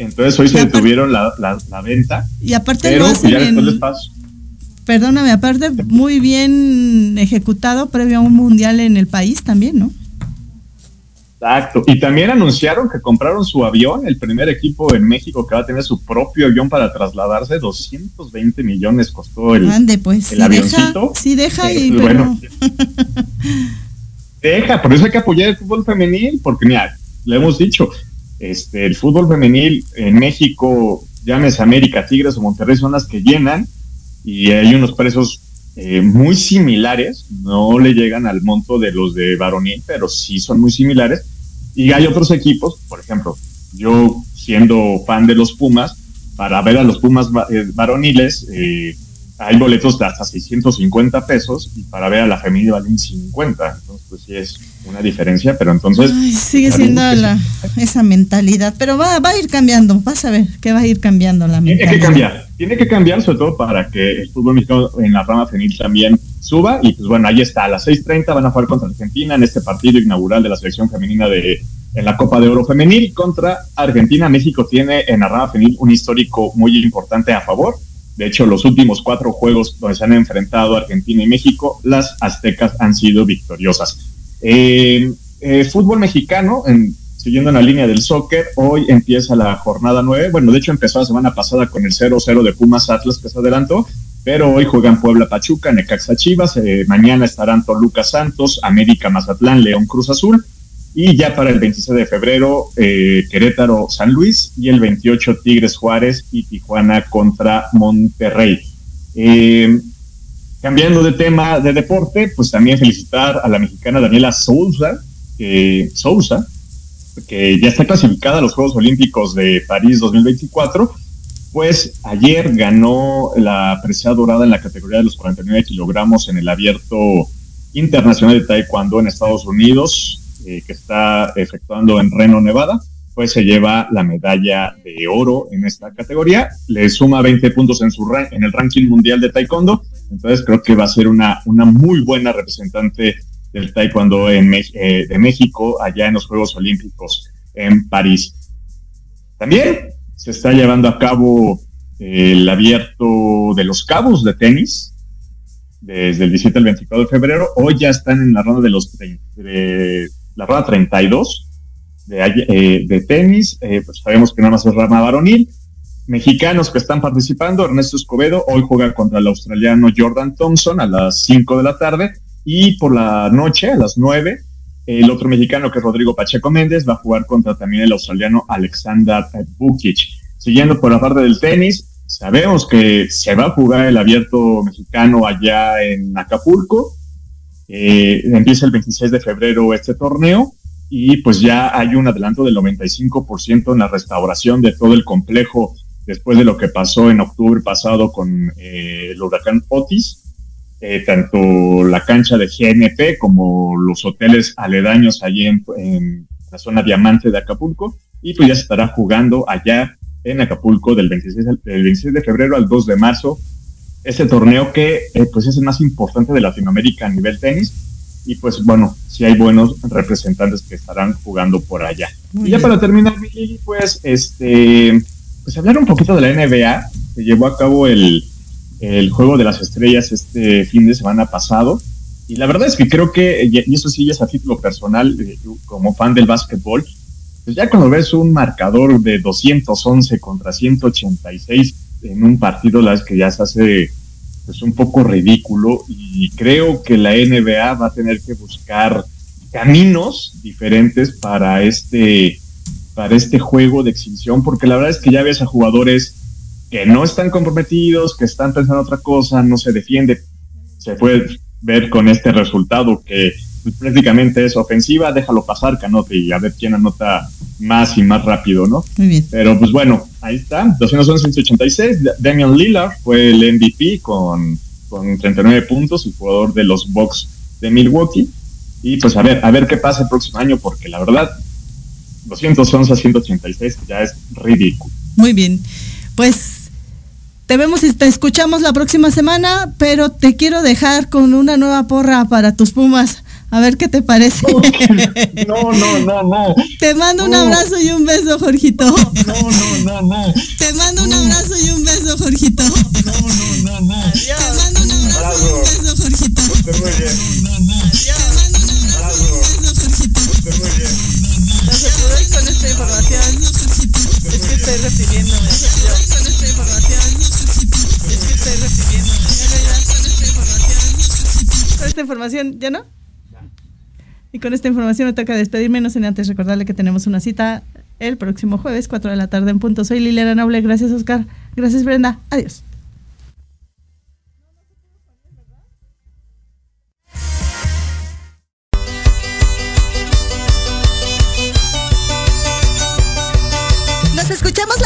entonces hoy se detuvieron la, la, venta. Y aparte lo hacen Perdóname, aparte muy bien ejecutado previo a un mundial en el país también, ¿no? Exacto. Y también anunciaron que compraron su avión, el primer equipo en México que va a tener su propio avión para trasladarse. 220 millones costó el, Ande, pues, el avioncito. sí, deja y bueno. deja, por eso hay que apoyar el fútbol femenil, porque mira, le hemos dicho, este, el fútbol femenil en México, llámese América, Tigres o Monterrey, son las que llenan y hay unos precios eh, muy similares, no le llegan al monto de los de varonil, pero sí son muy similares. Y hay otros equipos, por ejemplo, yo siendo fan de los Pumas, para ver a los Pumas eh, varoniles, eh, hay boletos de hasta 650 pesos y para ver a la femenina valen 50. Entonces, pues sí es una diferencia, pero entonces... sigue siendo esa mentalidad, pero va, va a ir cambiando, vas a ver que va a ir cambiando la mentalidad. Tiene que cambiar, tiene que cambiar sobre todo para que el fútbol mexicano en la rama femenil también suba y pues bueno, ahí está, a las 6.30 van a jugar contra Argentina en este partido inaugural de la selección femenina de en la Copa de Oro femenil contra Argentina. México tiene en la rama femenil un histórico muy importante a favor de hecho, los últimos cuatro juegos donde se han enfrentado Argentina y México, las aztecas han sido victoriosas. Eh, eh, fútbol mexicano, en, siguiendo en la línea del soccer, hoy empieza la jornada nueve. Bueno, de hecho empezó la semana pasada con el 0-0 de Pumas Atlas que se adelantó, pero hoy juegan Puebla Pachuca, Necaxa Chivas, eh, mañana estarán Toluca Santos, América Mazatlán, León Cruz Azul, y ya para el 26 de febrero, eh, Querétaro San Luis y el 28 Tigres Juárez y Tijuana contra Monterrey. Eh, cambiando de tema de deporte, pues también felicitar a la mexicana Daniela Souza, Souza, que ya está clasificada a los Juegos Olímpicos de París 2024. Pues ayer ganó la presea dorada en la categoría de los 49 kilogramos en el abierto internacional de Taekwondo en Estados Unidos. Eh, que está efectuando en Reno, Nevada, pues se lleva la medalla de oro en esta categoría, le suma 20 puntos en, su en el ranking mundial de taekwondo, entonces creo que va a ser una, una muy buena representante del taekwondo en, eh, de México allá en los Juegos Olímpicos en París. También se está llevando a cabo el abierto de los cabos de tenis, desde el 17 al 24 de febrero. Hoy ya están en la ronda de los de, la rueda 32 de, eh, de tenis, eh, pues sabemos que nada más es rama varonil. Mexicanos que están participando, Ernesto Escobedo hoy juega contra el australiano Jordan Thompson a las 5 de la tarde y por la noche a las 9 el otro mexicano que es Rodrigo Pacheco Méndez va a jugar contra también el australiano Alexander Bukic. Siguiendo por la parte del tenis, sabemos que se va a jugar el abierto mexicano allá en Acapulco. Eh, empieza el 26 de febrero este torneo y pues ya hay un adelanto del 95% en la restauración de todo el complejo después de lo que pasó en octubre pasado con eh, el huracán Otis. Eh, tanto la cancha de GNP como los hoteles aledaños allí en, la zona diamante de Acapulco y pues ya se estará jugando allá en Acapulco del 26, del 26 de febrero al 2 de marzo. Ese torneo que eh, pues es el más importante de Latinoamérica a nivel tenis. Y pues bueno, si hay buenos representantes que estarán jugando por allá. y ya para terminar, pues este pues hablar un poquito de la NBA. Se llevó a cabo el, el Juego de las Estrellas este fin de semana pasado. Y la verdad es que creo que, y eso sí es a título personal, eh, como fan del básquetbol, pues ya cuando ves un marcador de 211 contra 186 en un partido, la es que ya se hace pues un poco ridículo y creo que la NBA va a tener que buscar caminos diferentes para este para este juego de exhibición porque la verdad es que ya ves a jugadores que no están comprometidos, que están pensando otra cosa, no se defiende. Se puede ver con este resultado que pues, prácticamente es ofensiva, déjalo pasar, canote, y a ver quién anota más y más rápido, ¿no? Muy bien. Pero pues bueno, ahí está, 211-186. Damian Lillard fue el MVP con, con 39 puntos, el jugador de los Bucks de Milwaukee. Y pues a ver, a ver qué pasa el próximo año, porque la verdad, 211 a 186 ya es ridículo. Muy bien. Pues te vemos y te escuchamos la próxima semana, pero te quiero dejar con una nueva porra para tus Pumas. A ver qué te parece. No, (laughs) no, no, no. Te mando un abrazo y un beso, Jorgito. No, no, no, no. Te mando un abrazo y un beso, Jorgito. No, no, no, no. Te mando un abrazo y un beso, Jorgito. Usted muy bien. Te mando un abrazo y un beso, Jorgito. Usted muy bien. No se pudo ir con esta información. Es que estoy refiriéndome. Yo con esta información. Estoy información. Con esta información, ¿ya no? Y con esta información me toca despedirme, no sin antes recordarle que tenemos una cita el próximo jueves, 4 de la tarde en punto. Soy Liliana Noble, gracias Oscar, gracias Brenda, adiós.